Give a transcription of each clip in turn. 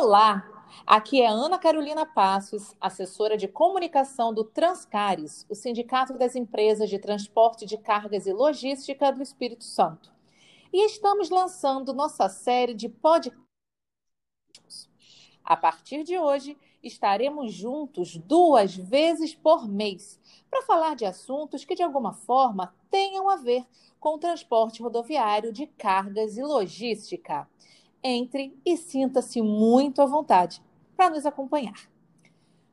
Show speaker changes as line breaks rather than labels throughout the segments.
Olá, aqui é Ana Carolina Passos, assessora de comunicação do Transcares, o Sindicato das Empresas de Transporte de Cargas e Logística do Espírito Santo. E estamos lançando nossa série de podcasts. A partir de hoje, estaremos juntos duas vezes por mês para falar de assuntos que, de alguma forma, tenham a ver com o transporte rodoviário de cargas e logística entre e sinta-se muito à vontade para nos acompanhar.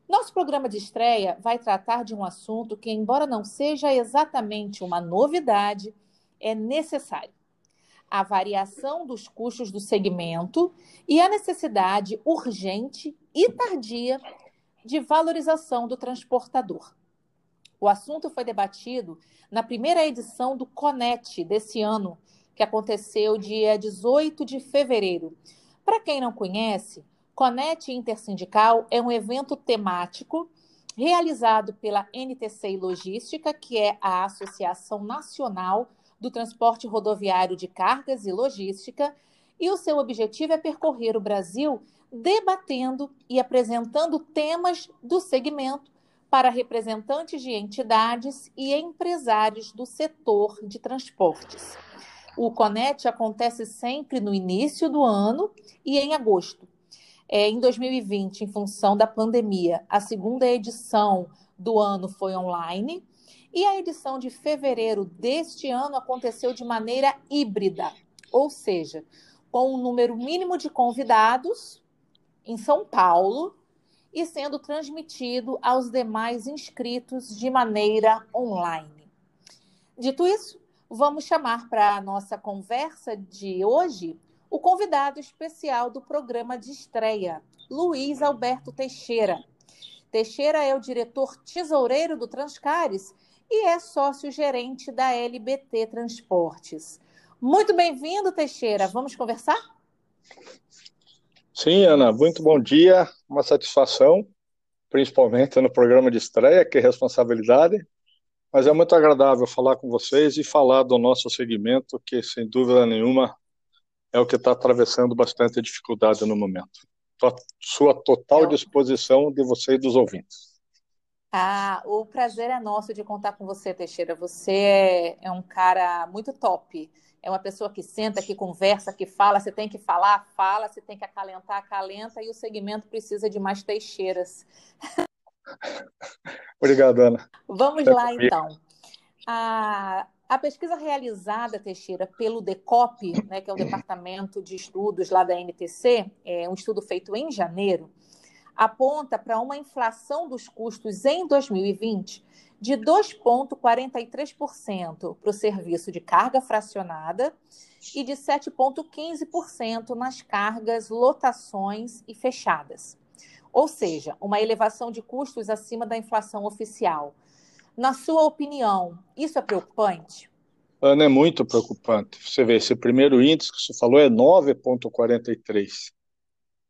Nosso programa de estreia vai tratar de um assunto que, embora não seja exatamente uma novidade, é necessário. A variação dos custos do segmento e a necessidade urgente e tardia de valorização do transportador. O assunto foi debatido na primeira edição do CONET desse ano, que aconteceu dia 18 de fevereiro. Para quem não conhece, Conete Intersindical é um evento temático realizado pela NTC Logística, que é a Associação Nacional do Transporte Rodoviário de Cargas e Logística, e o seu objetivo é percorrer o Brasil debatendo e apresentando temas do segmento para representantes de entidades e empresários do setor de transportes. O CONET acontece sempre no início do ano e em agosto. É, em 2020, em função da pandemia, a segunda edição do ano foi online e a edição de fevereiro deste ano aconteceu de maneira híbrida, ou seja, com um número mínimo de convidados em São Paulo e sendo transmitido aos demais inscritos de maneira online. Dito isso, vamos chamar para a nossa conversa de hoje o convidado especial do programa de estreia, Luiz Alberto Teixeira. Teixeira é o diretor tesoureiro do Transcares e é sócio-gerente da LBT Transportes. Muito bem-vindo, Teixeira. Vamos conversar?
Sim, Ana, muito bom dia. Uma satisfação, principalmente no programa de estreia, que é responsabilidade mas é muito agradável falar com vocês e falar do nosso segmento, que sem dúvida nenhuma é o que está atravessando bastante dificuldade no momento. À sua total disposição de você e dos ouvintes.
Ah, o prazer é nosso de contar com você, Teixeira. Você é, é um cara muito top. É uma pessoa que senta, que conversa, que fala. Você tem que falar, fala. Você tem que acalentar, acalenta. E o segmento precisa de mais Teixeiras.
Obrigado, Ana.
Vamos lá, então. A, a pesquisa realizada, Teixeira, pelo DECOP, né, que é o Departamento de Estudos lá da NTC, é um estudo feito em janeiro, aponta para uma inflação dos custos em 2020 de 2,43% para o serviço de carga fracionada e de 7,15% nas cargas, lotações e fechadas ou seja, uma elevação de custos acima da inflação oficial. Na sua opinião, isso é preocupante?
Ana, é muito preocupante. Você vê, esse primeiro índice que você falou é 9,43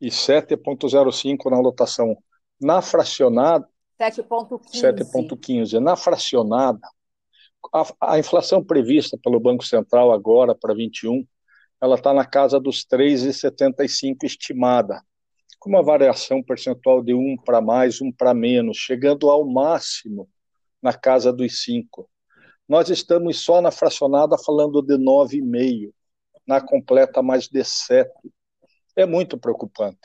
e 7,05 na lotação. Na fracionada, 7,15. Na fracionada, a, a, inflação prevista pelo Banco Central agora para 21, ela está na casa dos 3,75 estimada com uma variação percentual de um para mais, um para menos, chegando ao máximo na casa dos 5. Nós estamos só na fracionada falando de 9,5, na completa mais de 7. É muito preocupante.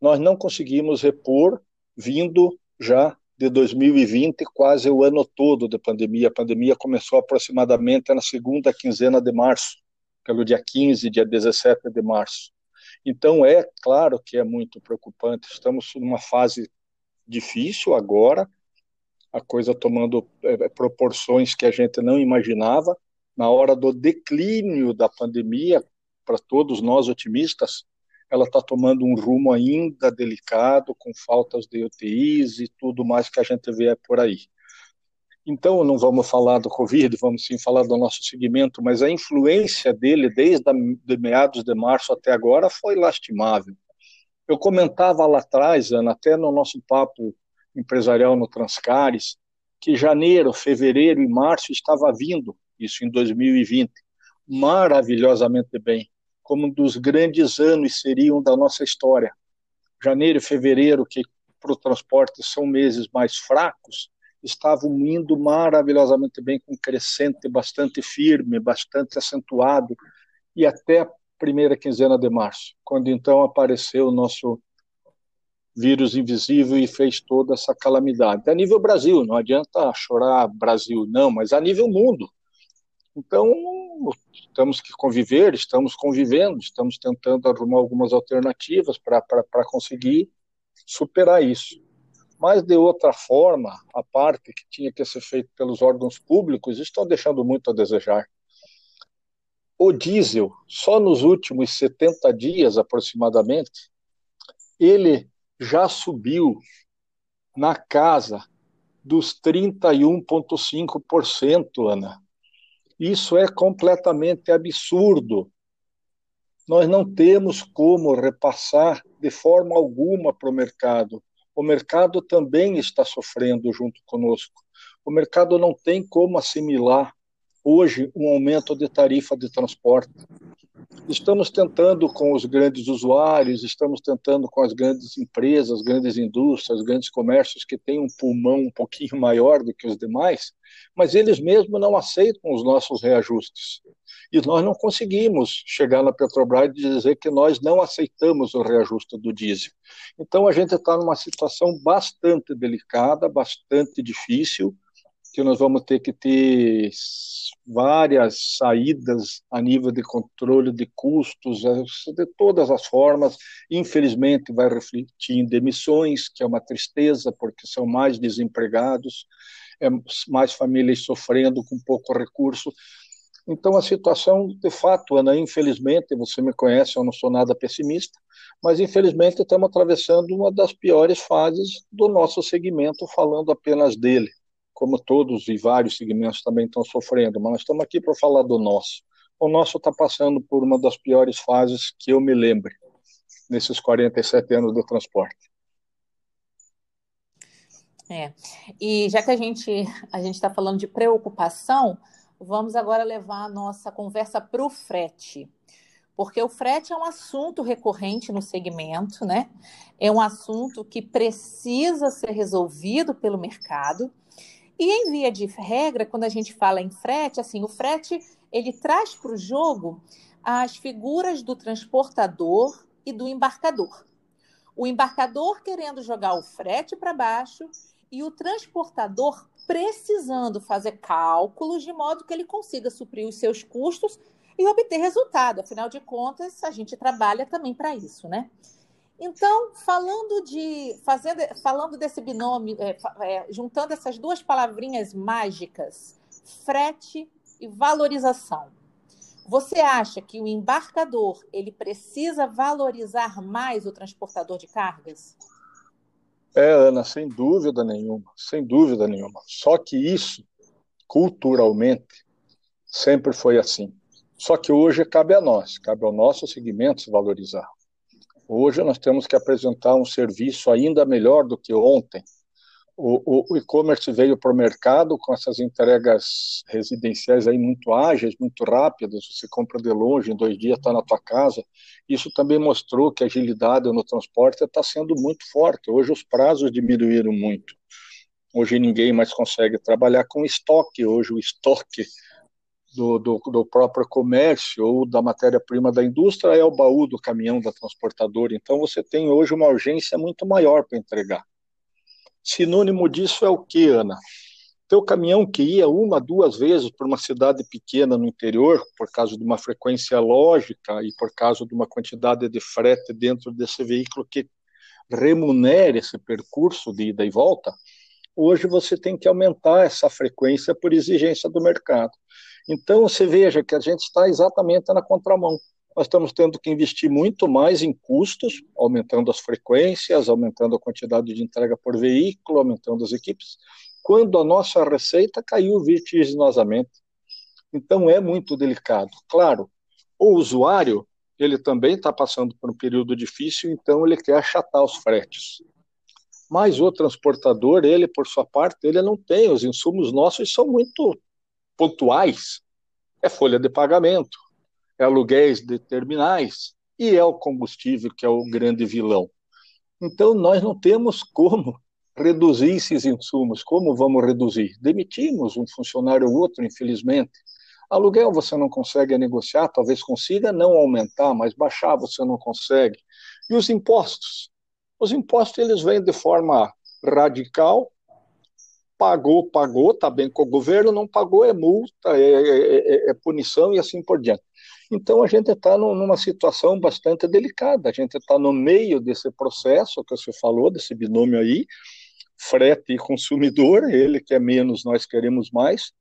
Nós não conseguimos repor, vindo já de 2020, quase o ano todo de pandemia. A pandemia começou aproximadamente na segunda quinzena de março, pelo dia 15, dia 17 de março. Então, é claro que é muito preocupante. Estamos numa fase difícil agora, a coisa tomando é, proporções que a gente não imaginava. Na hora do declínio da pandemia, para todos nós otimistas, ela está tomando um rumo ainda delicado, com faltas de UTIs e tudo mais que a gente vê por aí. Então, não vamos falar do Covid, vamos sim falar do nosso segmento, mas a influência dele desde a, de meados de março até agora foi lastimável. Eu comentava lá atrás, Ana, até no nosso papo empresarial no Transcares, que janeiro, fevereiro e março estava vindo, isso em 2020, maravilhosamente bem, como um dos grandes anos seriam da nossa história. janeiro e fevereiro, que para o transporte são meses mais fracos, estavam indo maravilhosamente bem, com crescente bastante firme, bastante acentuado, e até a primeira quinzena de março, quando então apareceu o nosso vírus invisível e fez toda essa calamidade. A nível Brasil, não adianta chorar Brasil, não, mas a nível mundo. Então, temos que conviver, estamos convivendo, estamos tentando arrumar algumas alternativas para conseguir superar isso. Mas, de outra forma, a parte que tinha que ser feita pelos órgãos públicos estão deixando muito a desejar. O diesel, só nos últimos 70 dias aproximadamente, ele já subiu na casa dos 31,5%, Ana. Isso é completamente absurdo. Nós não temos como repassar de forma alguma para o mercado. O mercado também está sofrendo junto conosco. O mercado não tem como assimilar hoje um aumento de tarifa de transporte. Estamos tentando com os grandes usuários, estamos tentando com as grandes empresas, grandes indústrias, grandes comércios que têm um pulmão um pouquinho maior do que os demais, mas eles mesmos não aceitam os nossos reajustes. E nós não conseguimos chegar na Petrobras e dizer que nós não aceitamos o reajuste do diesel. Então a gente está numa situação bastante delicada, bastante difícil, que nós vamos ter que ter várias saídas a nível de controle de custos, de todas as formas. Infelizmente, vai refletir em demissões, que é uma tristeza, porque são mais desempregados, é mais famílias sofrendo com pouco recurso. Então, a situação, de fato, Ana, infelizmente, você me conhece, eu não sou nada pessimista, mas infelizmente estamos atravessando uma das piores fases do nosso segmento, falando apenas dele como todos e vários segmentos também estão sofrendo, mas nós estamos aqui para falar do nosso. O nosso está passando por uma das piores fases que eu me lembre nesses 47 anos do transporte.
É. E já que a gente a gente está falando de preocupação, vamos agora levar a nossa conversa para o frete. Porque o frete é um assunto recorrente no segmento, né? É um assunto que precisa ser resolvido pelo mercado. E em via de regra, quando a gente fala em frete, assim, o frete ele traz para o jogo as figuras do transportador e do embarcador. O embarcador querendo jogar o frete para baixo e o transportador precisando fazer cálculos de modo que ele consiga suprir os seus custos e obter resultado. Afinal de contas, a gente trabalha também para isso, né? Então, falando de fazendo, falando desse binômio, é, é, juntando essas duas palavrinhas mágicas, frete e valorização. Você acha que o embarcador ele precisa valorizar mais o transportador de cargas?
É, Ana, sem dúvida nenhuma, sem dúvida nenhuma. Só que isso, culturalmente, sempre foi assim. Só que hoje cabe a nós, cabe ao nosso segmento se valorizar. Hoje nós temos que apresentar um serviço ainda melhor do que ontem. O, o, o e-commerce veio para o mercado com essas entregas residenciais aí muito ágeis, muito rápidas. Você compra de longe, em dois dias está na tua casa. Isso também mostrou que a agilidade no transporte está sendo muito forte. Hoje os prazos diminuíram muito. Hoje ninguém mais consegue trabalhar com estoque. Hoje o estoque do, do, do próprio comércio ou da matéria-prima da indústria é o baú do caminhão da transportadora. Então você tem hoje uma urgência muito maior para entregar. Sinônimo disso é o que, Ana? Teu caminhão que ia uma, duas vezes para uma cidade pequena no interior, por causa de uma frequência lógica e por causa de uma quantidade de frete dentro desse veículo que remunere esse percurso de ida e volta, hoje você tem que aumentar essa frequência por exigência do mercado. Então, você veja que a gente está exatamente na contramão. Nós estamos tendo que investir muito mais em custos, aumentando as frequências, aumentando a quantidade de entrega por veículo, aumentando as equipes, quando a nossa receita caiu vertiginosamente. Então, é muito delicado. Claro, o usuário, ele também está passando por um período difícil, então ele quer achatar os fretes. Mas o transportador, ele, por sua parte, ele não tem, os insumos nossos são muito pontuais é folha de pagamento, é aluguéis de terminais e é o combustível que é o grande vilão. Então, nós não temos como reduzir esses insumos. Como vamos reduzir? Demitimos um funcionário ou outro, infelizmente. Aluguel você não consegue negociar, talvez consiga não aumentar, mas baixar você não consegue. E os impostos? Os impostos eles vêm de forma radical. Pagou, pagou, está bem com o governo, não pagou, é multa, é, é, é, é punição e assim por diante. Então a gente está numa situação bastante delicada. A gente está no meio desse processo que você falou, desse binômio aí, frete e consumidor, ele quer menos, nós queremos mais,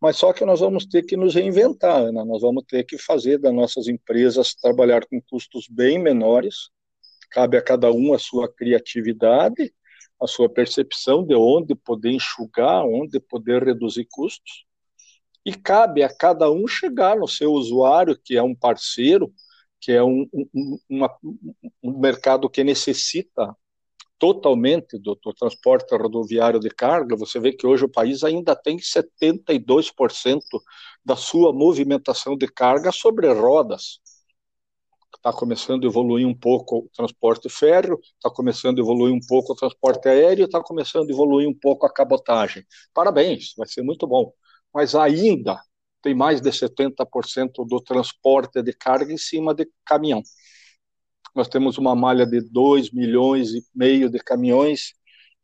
mas só que nós vamos ter que nos reinventar, Ana. Nós vamos ter que fazer das nossas empresas trabalhar com custos bem menores. Cabe a cada um a sua criatividade, a sua percepção de onde poder enxugar, onde poder reduzir custos. E cabe a cada um chegar no seu usuário, que é um parceiro, que é um, um, uma, um mercado que necessita totalmente do, do, transporte rodoviário de carga, você vê que hoje o país ainda tem 72% da sua movimentação de carga sobre rodas. Está começando a evoluir um pouco o transporte férreo, está começando a evoluir um pouco o transporte aéreo, está começando a evoluir um pouco a cabotagem. Parabéns, vai ser muito bom. Mas ainda tem mais de 70% do transporte de carga em cima de caminhão. Nós temos uma malha de 2 milhões e meio de caminhões,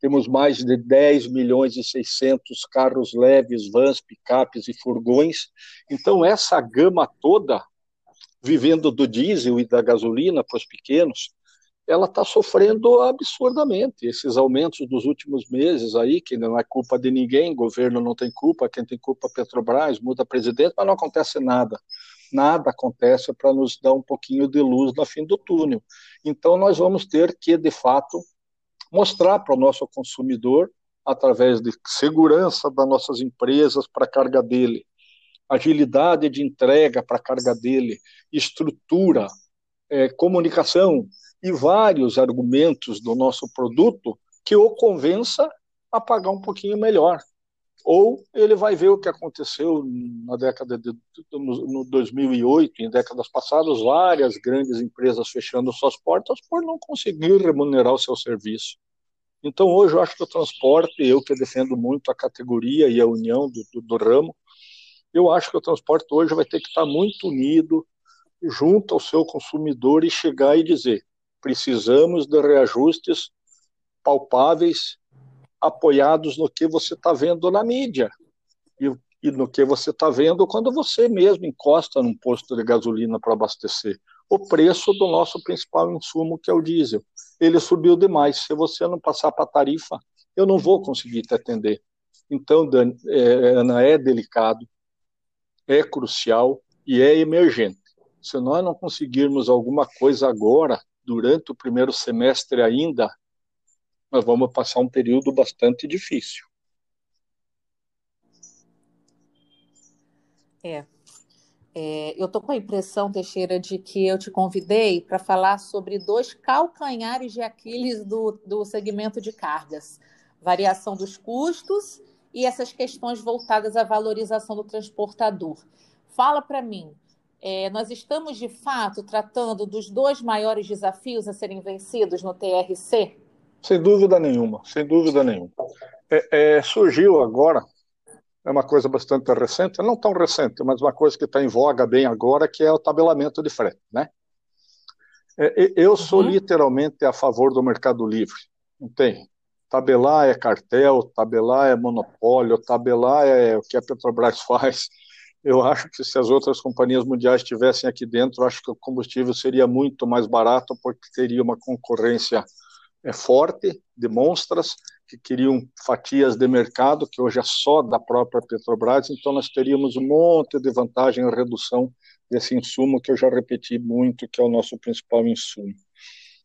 temos mais de 10 milhões e 600 carros leves, vans, picapes e furgões. Então, essa gama toda, vivendo do diesel e da gasolina para os pequenos, ela está sofrendo absurdamente. Esses aumentos dos últimos meses aí, que não é culpa de ninguém, governo não tem culpa, quem tem culpa é Petrobras, muda presidente, mas não acontece nada nada acontece para nos dar um pouquinho de luz no fim do túnel. Então, nós vamos ter que, de fato, mostrar para o nosso consumidor, através de segurança das nossas empresas para a carga dele, agilidade de entrega para a carga dele, estrutura, é, comunicação e vários argumentos do nosso produto que o convença a pagar um pouquinho melhor ou ele vai ver o que aconteceu na década de no 2008, em décadas passadas, várias grandes empresas fechando suas portas por não conseguir remunerar o seu serviço. Então, hoje, eu acho que o transporte, eu que defendo muito a categoria e a união do, do, do ramo, eu acho que o transporte hoje vai ter que estar muito unido junto ao seu consumidor e chegar e dizer: precisamos de reajustes palpáveis apoiados no que você está vendo na mídia e, e no que você está vendo quando você mesmo encosta num posto de gasolina para abastecer. O preço do nosso principal insumo, que é o diesel. Ele subiu demais. Se você não passar para a tarifa, eu não vou conseguir te atender. Então, Dani, é, Ana, é delicado, é crucial e é emergente. Se nós não conseguirmos alguma coisa agora, durante o primeiro semestre ainda, nós vamos passar um período bastante difícil.
É. é eu estou com a impressão, Teixeira, de que eu te convidei para falar sobre dois calcanhares de Aquiles do, do segmento de cargas: variação dos custos e essas questões voltadas à valorização do transportador. Fala para mim, é, nós estamos de fato tratando dos dois maiores desafios a serem vencidos no TRC?
Sem dúvida nenhuma, sem dúvida nenhuma. É, é, surgiu agora, é uma coisa bastante recente, não tão recente, mas uma coisa que está em voga bem agora, que é o tabelamento de frete, né? É, eu sou uhum. literalmente a favor do mercado livre, não tem? Tabelar é cartel, tabelar é monopólio, tabelar é o que a Petrobras faz. Eu acho que se as outras companhias mundiais estivessem aqui dentro, acho que o combustível seria muito mais barato, porque teria uma concorrência é forte, demonstras que queriam fatias de mercado, que hoje é só da própria Petrobras, então nós teríamos um monte de vantagem em redução desse insumo que eu já repeti muito, que é o nosso principal insumo.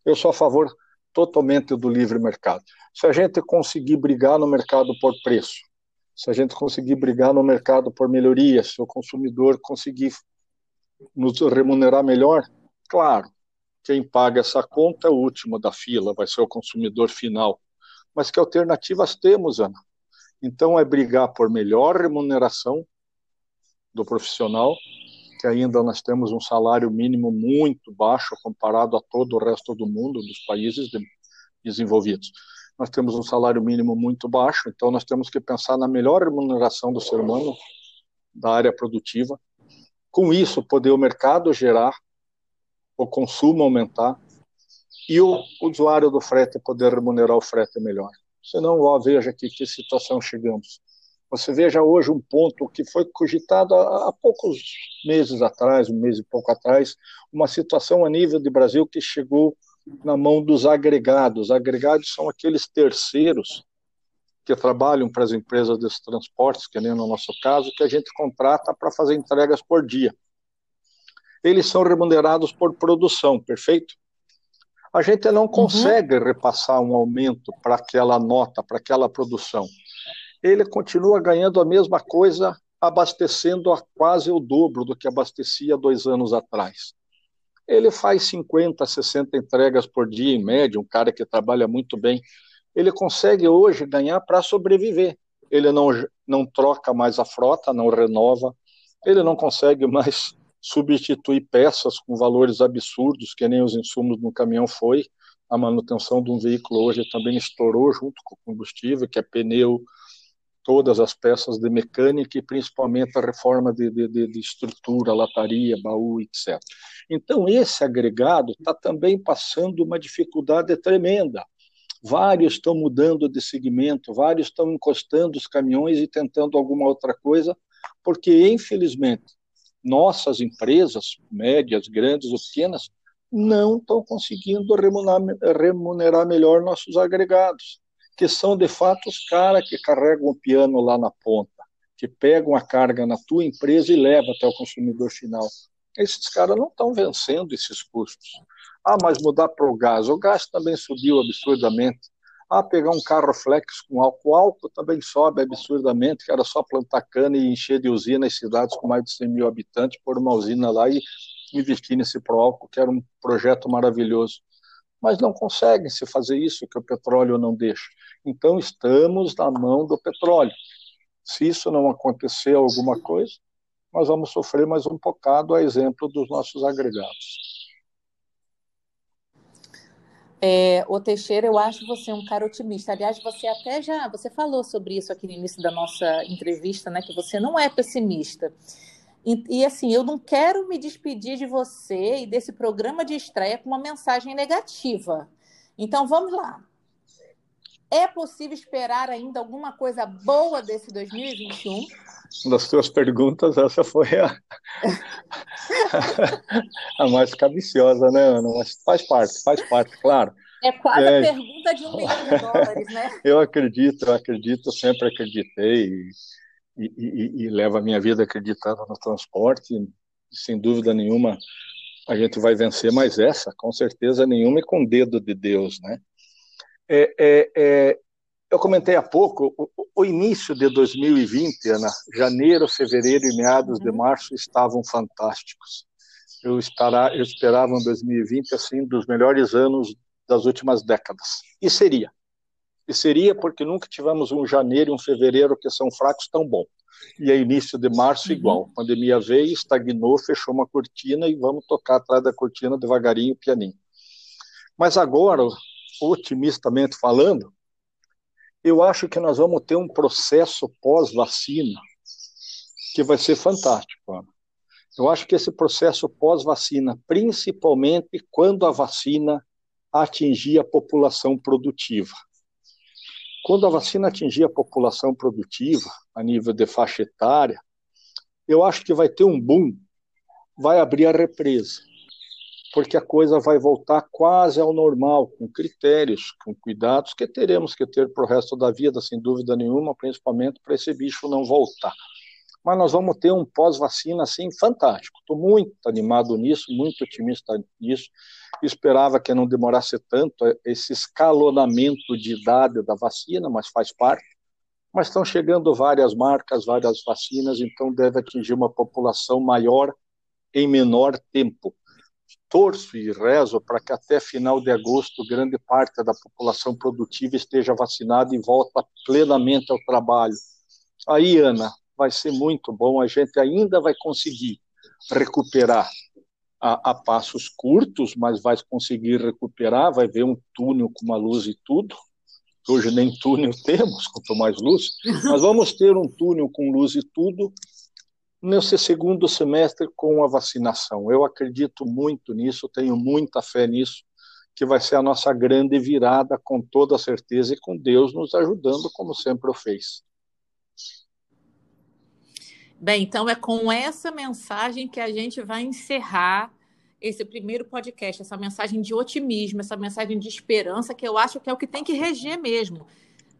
Eu sou a favor totalmente do livre mercado. Se a gente conseguir brigar no mercado por preço, se a gente conseguir brigar no mercado por melhorias, se o consumidor conseguir nos remunerar melhor, claro, quem paga essa conta é o último da fila, vai ser o consumidor final. Mas que alternativas temos, Ana? Então é brigar por melhor remuneração do profissional, que ainda nós temos um salário mínimo muito baixo comparado a todo o resto do mundo, dos países de desenvolvidos. Nós temos um salário mínimo muito baixo, então nós temos que pensar na melhor remuneração do ser humano, da área produtiva. Com isso, poder o mercado gerar, o consumo aumentar e o usuário do frete poder remunerar o frete melhor. Senão, ó, veja que, que situação chegamos. Você veja hoje um ponto que foi cogitado há, há, poucos meses atrás, um mês e pouco atrás, uma situação a nível de Brasil que chegou na mão dos agregados. Agregados são aqueles terceiros que trabalham para as empresas desses transportes, que nem no nosso caso, que a gente contrata para fazer entregas por dia. Eles são remunerados por produção, perfeito? A gente não uhum. consegue uhum. repassar um aumento para aquela nota, para aquela produção ele continua ganhando a mesma coisa, abastecendo a quase o dobro do que abastecia dois anos atrás. Ele faz 50, 60 entregas por dia, em média, um cara que trabalha muito bem. Ele consegue hoje ganhar para sobreviver. Ele não, não troca mais a frota, não renova, ele não consegue mais substituir peças com valores absurdos, que nem os insumos no caminhão foi. A manutenção de um veículo hoje também estourou junto com o combustível, que é pneu, todas as peças de mecânica e principalmente a reforma de, de, de estrutura, lataria, baú, etc. Então, esse agregado está também passando uma dificuldade tremenda. Vários estão mudando de segmento, vários estão encostando os caminhões e tentando alguma outra coisa, porque, infelizmente, nossas empresas, médias, grandes ou pequenas, não estão conseguindo remunerar, remunerar melhor nossos agregados que são de fato os caras que carregam o piano lá na ponta, que pegam a carga na tua empresa e levam até o consumidor final. Esses caras não estão vencendo esses custos. Ah, mas mudar para o gás. O gás também subiu absurdamente. Ah, pegar um carro flex com álcool, o álcool também sobe absurdamente, que era só plantar cana e encher de usina em cidades com mais de 100 mil habitantes, pôr uma usina lá e investir nesse pro álcool, que era um projeto maravilhoso. Mas não conseguem se fazer isso, que o petróleo não deixa. Então, estamos na mão do petróleo. Se isso não acontecer alguma coisa, nós vamos sofrer mais um bocado a exemplo dos nossos agregados.
É, o Teixeira, eu acho você um cara otimista. Aliás, você até já você falou sobre isso aqui no início da nossa entrevista, né? Que você não é pessimista. E, e, assim, eu não quero me despedir de você e desse programa de estreia com uma mensagem negativa. Então vamos lá. É possível esperar ainda alguma coisa boa desse 2021?
Das tuas perguntas, essa foi a, a mais cabiciosa, né, Ana? Mas faz parte, faz parte, claro.
É quase é... a pergunta de um milhão de dólares, né?
Eu acredito, eu acredito, sempre acreditei e, e, e, e levo a minha vida acreditando no transporte. Sem dúvida nenhuma, a gente vai vencer, mas essa, com certeza nenhuma, é com o dedo de Deus, né? É, é, é, eu comentei há pouco, o, o, início de 2020, Ana, janeiro, fevereiro e meados uhum. de março estavam fantásticos. Eu, estará, eu esperava um 2020 assim dos melhores anos das últimas décadas. E seria. E seria porque nunca tivemos um janeiro e um fevereiro que são fracos tão bom. E aí, início de março, uhum. igual. A pandemia veio, estagnou, fechou uma cortina e vamos tocar atrás da cortina devagarinho, pianinho. Mas agora, otimistamente falando, eu acho que nós vamos ter um processo pós-vacina que vai ser fantástico. Ana. Eu acho que esse processo pós-vacina, principalmente quando a vacina atingir a população produtiva. Quando a vacina atingir a população produtiva, a nível de faixa etária, eu acho que vai ter um boom, vai abrir a represa porque a coisa vai voltar quase ao normal, com critérios, com cuidados que teremos que ter para o resto da vida, sem dúvida nenhuma, principalmente para esse bicho não voltar. Mas nós vamos ter um pós-vacina assim fantástico. Estou muito animado nisso, muito otimista nisso. Esperava que não demorasse tanto esse escalonamento de idade da vacina, mas faz parte. Mas estão chegando várias marcas, várias vacinas, então deve atingir uma população maior em menor tempo torço e rezo para que até final de agosto grande parte da população produtiva esteja vacinada e volta plenamente ao trabalho. Aí, Ana, vai ser muito bom, a gente ainda vai conseguir recuperar a, a, passos curtos, mas vai conseguir recuperar, vai ver um túnel com uma luz e tudo. Hoje nem túnel temos, quanto mais luz, mas vamos ter um túnel com luz e tudo nesse segundo semestre com a vacinação. Eu acredito muito nisso, tenho muita fé nisso, que vai ser a nossa grande virada, com toda certeza, e com Deus nos ajudando, como sempre o fez.
Bem, então é com essa mensagem que a gente vai encerrar esse primeiro podcast, essa mensagem de otimismo, essa mensagem de esperança, que eu acho que é o que tem que reger mesmo.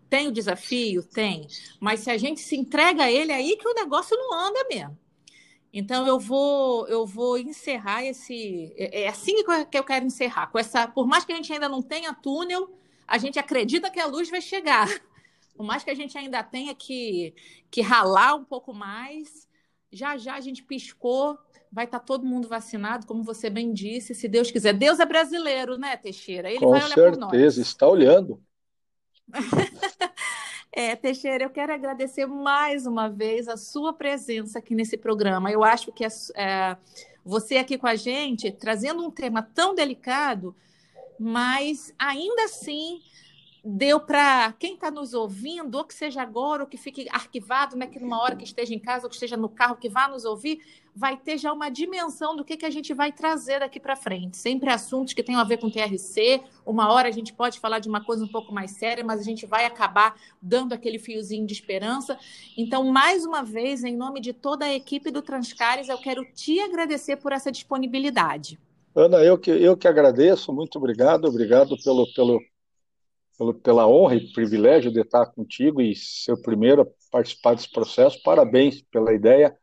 Tem o desafio? Tem. Mas se a gente se entrega a ele, é aí que o negócio não anda mesmo. Então eu vou eu vou encerrar esse é, é assim que eu quero encerrar com essa por mais que a gente ainda não tenha túnel a gente acredita que a luz vai chegar por mais que a gente ainda tenha que que ralar um pouco mais já já a gente piscou vai estar tá todo mundo vacinado como você bem disse se Deus quiser. Deus é brasileiro né Teixeira?
Ele com vai olhar certeza está olhando.
É, Teixeira, eu quero agradecer mais uma vez a sua presença aqui nesse programa. Eu acho que é, é, você aqui com a gente, trazendo um tema tão delicado, mas ainda assim deu para quem está nos ouvindo, ou que seja agora, ou que fique arquivado, né, que numa hora que esteja em casa, ou que esteja no carro, que vá nos ouvir, vai ter já uma dimensão do que, que a gente vai trazer daqui para frente. Sempre assuntos que tenham a ver com TRC. Uma hora a gente pode falar de uma coisa um pouco mais séria, mas a gente vai acabar dando aquele fiozinho de esperança. Então, mais uma vez, em nome de toda a equipe do Transcares, eu quero te agradecer por essa disponibilidade.
Ana, eu que, eu que agradeço, muito obrigado, obrigado pelo, pelo, pelo, pela honra e privilégio de estar contigo e ser o primeiro a participar desse processo. Parabéns pela ideia.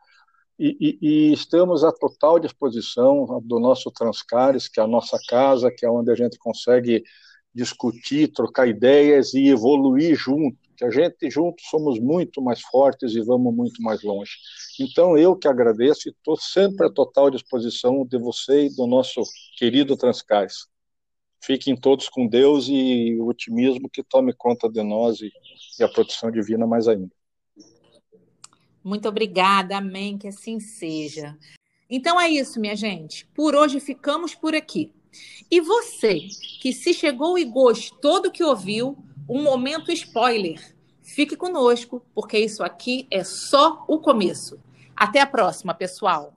E, e, e, estamos à total disposição do nosso Transcares, que é a nossa casa, que é onde a gente consegue discutir, trocar ideias e evoluir junto, que a gente juntos somos muito mais fortes e vamos muito mais longe. Então, eu que agradeço e estou sempre à total disposição de você e do nosso querido Transcares. Fiquem todos com Deus e o otimismo que tome conta de nós e, e a proteção divina mais ainda.
Muito obrigada, amém, que assim seja. Então é isso, minha gente. Por hoje ficamos por aqui. E você que se chegou e gostou do que ouviu, um momento spoiler. Fique conosco, porque isso aqui é só o começo. Até a próxima, pessoal.